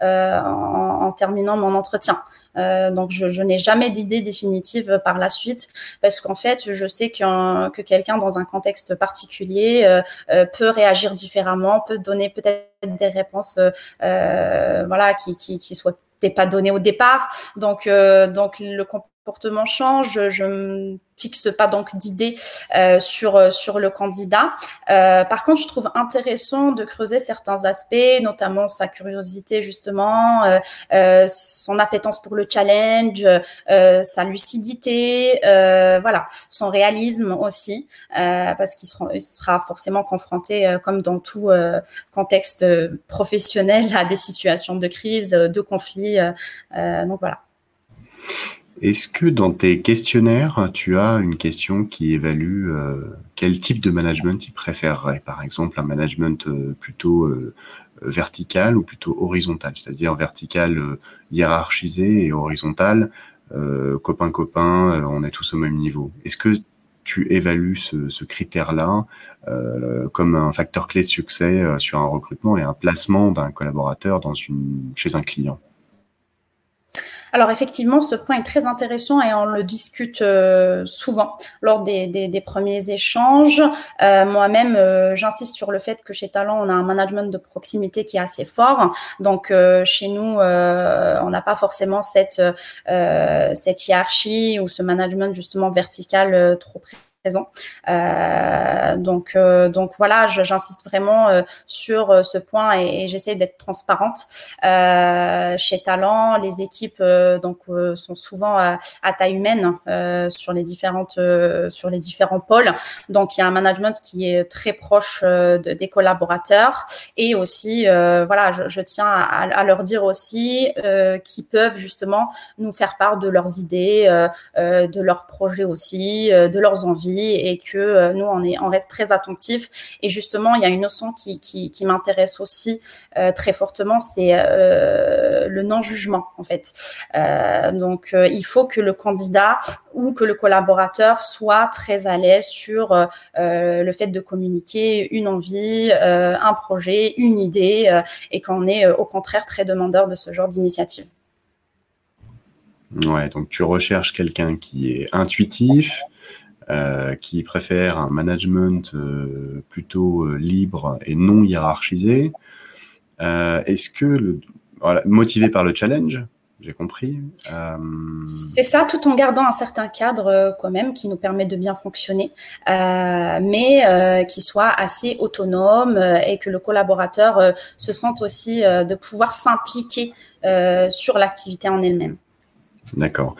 en, en terminant mon entretien. Euh, donc, je, je n'ai jamais d'idée définitive par la suite parce qu'en fait, je sais que quelqu'un dans un contexte particulier euh, euh, peut réagir différemment, peut donner peut-être des réponses, voilà, qui, qui, qui soient pas données au départ. Donc, donc le change. Je, fixe pas donc d'idées euh, sur euh, sur le candidat. Euh, par contre, je trouve intéressant de creuser certains aspects, notamment sa curiosité justement, son appétence pour le challenge, sa lucidité, voilà, son réalisme aussi, parce qu'il sera, sera, forcément confronté, comme dans tout contexte professionnel, à des situations de crise, de conflit. donc voilà. Est-ce que dans tes questionnaires, tu as une question qui évalue euh, quel type de management il préférerait? Par exemple, un management euh, plutôt euh, vertical ou plutôt horizontal, c'est-à-dire vertical hiérarchisé et horizontal, copain-copain, on est tous au même niveau. Est-ce que tu évalues ce, ce critère-là comme un facteur clé de succès sur un recrutement et un placement d'un collaborateur dans une, chez un client? Alors effectivement, ce point est très intéressant et on le discute euh, souvent lors des, premiers échanges. Euh, Moi-même, euh, j'insiste sur le fait que chez Talent, on a un management de proximité qui est assez fort. Donc chez nous, on n'a pas forcément cette, cette hiérarchie ou ce management justement vertical trop précis Euh, donc, euh, donc voilà, j'insiste vraiment euh, sur ce point et, et j'essaie d'être transparente. chez Talent, les équipes donc sont souvent à, taille humaine sur les différentes sur les différents pôles. Donc il y a un management qui est très proche de, des collaborateurs et aussi voilà, je, je tiens à, à, leur dire aussi qu'ils peuvent justement nous faire part de leurs idées, de leurs projets aussi, de leurs envies et que euh, nous, on, est, on reste très attentifs. Et justement, il y a une notion qui, qui, qui m'intéresse aussi euh, très fortement, c'est euh, le non-jugement, en fait. donc, il faut que le candidat ou que le collaborateur soit très à l'aise sur le fait de communiquer une envie, un projet, une idée, et qu'on est au contraire très demandeur de ce genre d'initiative. Ouais, donc tu recherches quelqu'un qui est intuitif, euh, qui préfère un management euh, plutôt euh, libre et non hiérarchisé. Est-ce que, le, motivé par le challenge, j'ai compris. Euh, c'est ça, tout en gardant un certain cadre quand même qui nous permet de bien fonctionner, euh, mais qui soit assez autonome et que le collaborateur se sente aussi de pouvoir s'impliquer sur l'activité en elle-même. D'accord.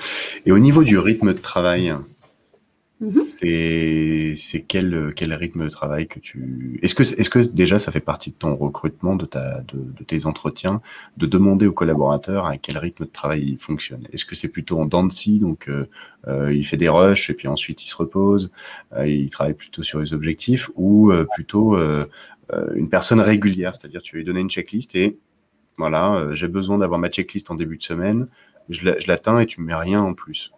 Et au niveau du rythme de travail, Mhm. C'est quel, rythme de travail que tu... Est-ce que, déjà ça fait partie de ton recrutement, de, tes entretiens, de demander aux collaborateurs à quel rythme de travail il fonctionne Est-ce que c'est plutôt en dents de scie, donc euh, euh, il fait des rushs et puis ensuite il se repose, euh, il travaille plutôt sur les objectifs, ou plutôt une personne régulière, c'est-à-dire tu lui donner une checklist et voilà, j'ai besoin d'avoir ma checklist en début de semaine, je l'atteins et tu me mets rien en plus?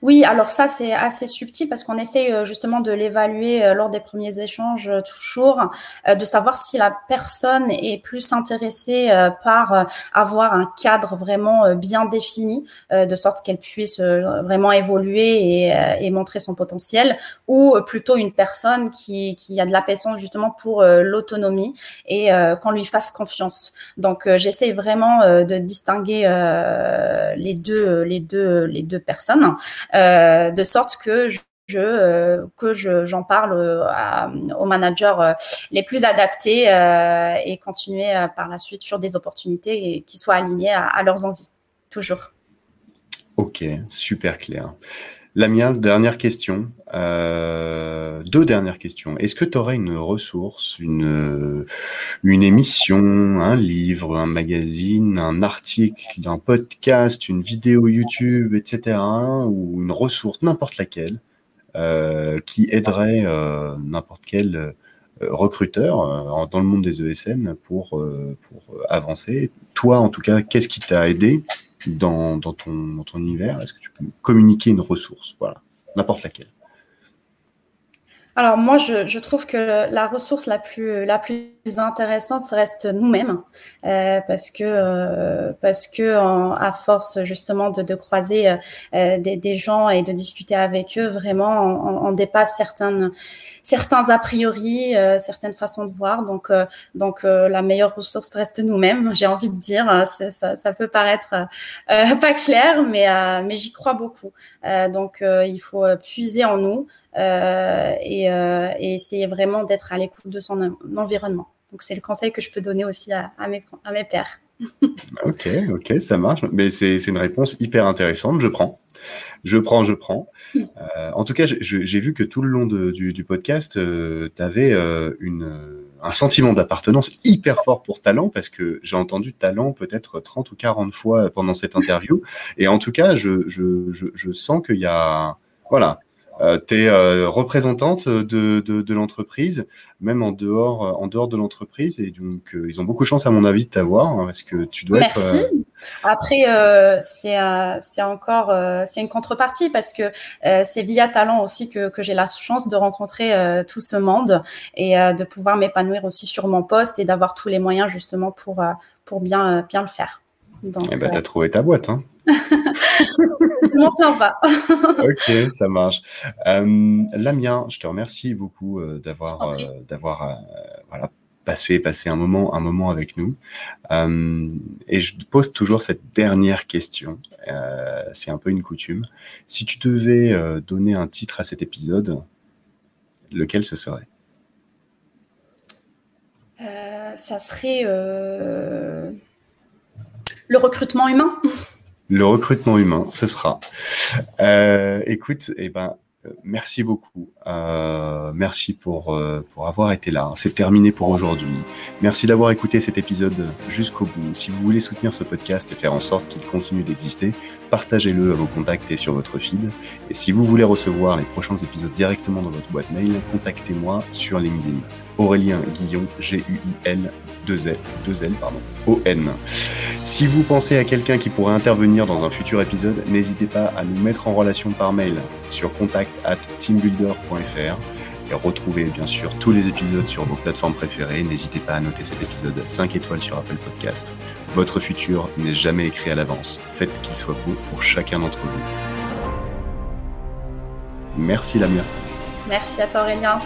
Oui, alors ça, c'est assez subtil parce qu'on essaye euh, justement de l'évaluer euh, lors des premiers échanges euh, toujours, de savoir si la personne est plus intéressée par avoir un cadre vraiment bien défini, de sorte qu'elle puisse vraiment évoluer et, montrer son potentiel, ou plutôt une personne qui, qui a de l'appétence justement pour l'autonomie et qu'on lui fasse confiance. Donc, j'essaie vraiment de distinguer les deux, les deux, les deux personnes. Euh, de sorte que je, euh, que j'en parle euh, aux managers les plus adaptés et continuer par la suite sur des opportunités qui soient alignées à, leurs envies, toujours. Ok, super clair. La mienne, dernière question. Euh, deux dernières questions. Est-ce que tu aurais une ressource, une, émission, un livre, un magazine, un article, un podcast, une vidéo YouTube, etc., ou une ressource, n'importe laquelle, euh, qui aiderait euh, n'importe quel recruteur dans le monde des ESN pour avancer? Toi, en tout cas, qu'est-ce qui t'a aidé dans, ton, ton univers? Est-ce que tu peux communiquer une ressource? Voilà, n'importe laquelle. Alors moi, je, trouve que la ressource la plus, la plus intéressante reste nous-mêmes, euh, parce que euh, parce que à force justement de, croiser euh, des, gens et de discuter avec eux, vraiment, on, dépasse certaines certains a priori, certaines façons de voir. Donc donc la meilleure ressource reste nous-mêmes. J'ai envie de dire, ça, ça, peut paraître pas clair, mais mais j'y crois beaucoup. donc il faut puiser en nous et essayer vraiment d'être à l'écoute de son environnement. Donc, c'est le conseil que je peux donner aussi à, mes, à mes pères. ok, ok, ça marche. Mais c'est une réponse hyper intéressante. Je prends. Je prends, je prends. Euh, en tout cas, j'ai vu que tout le long du, podcast, euh, tu avais euh, un sentiment d'appartenance hyper fort pour talent, parce que j'ai entendu talent peut-être 30 ou 40 fois pendant cette interview. Et en tout cas, je, je sens qu'il y a. Voilà, euh, tu es euh, représentante de, de, l'entreprise, même en dehors, euh, en dehors de l'entreprise. Et donc, ils ont beaucoup de chance, à mon avis, de t'avoir, hein, parce que tu dois Merci. être. Après, c'est encore c'est une contrepartie parce que c'est via talent aussi que, que j'ai la chance de rencontrer tout ce monde et de pouvoir m'épanouir aussi sur mon poste et d'avoir tous les moyens justement pour, pour bien, bien le faire. Donc, eh ben, tu as trouvé ta boîte. Hein m'en plains pas. ok, ça marche. Euh, Lamien, je te remercie beaucoup euh, d'avoir euh, d'avoir voilà, passé, passé un, moment, un moment avec nous. et je te pose toujours cette dernière question. C'est un peu une coutume. Si tu devais donner un titre à cet épisode, lequel ce serait? Ça serait le recrutement humain. Le recrutement humain, ce sera. Euh, écoute, eh ben, euh, merci beaucoup. Euh, merci pour, euh, pour avoir été là. C'est terminé pour aujourd'hui. Merci d'avoir écouté cet épisode jusqu'au bout. Si vous voulez soutenir ce podcast et faire en sorte qu'il continue d'exister, partagez-le à vos contacts et sur votre feed. Et si vous voulez recevoir les prochains épisodes directement dans votre boîte mail, contactez-moi sur LinkedIn. Aurélien Guillon, G-U-I-L, 2 L, 2 L, pardon, O-N. Si vous pensez à quelqu'un qui pourrait intervenir dans un futur épisode, n'hésitez pas à nous mettre en relation par mail sur contact at et retrouvez bien sûr tous les épisodes sur vos plateformes préférées. N'hésitez pas à noter cet épisode 5 étoiles sur Apple Podcast. Votre futur n'est jamais écrit à l'avance. Faites qu'il soit beau pour chacun d'entre vous. Merci Lamia. Merci à toi Aurélien.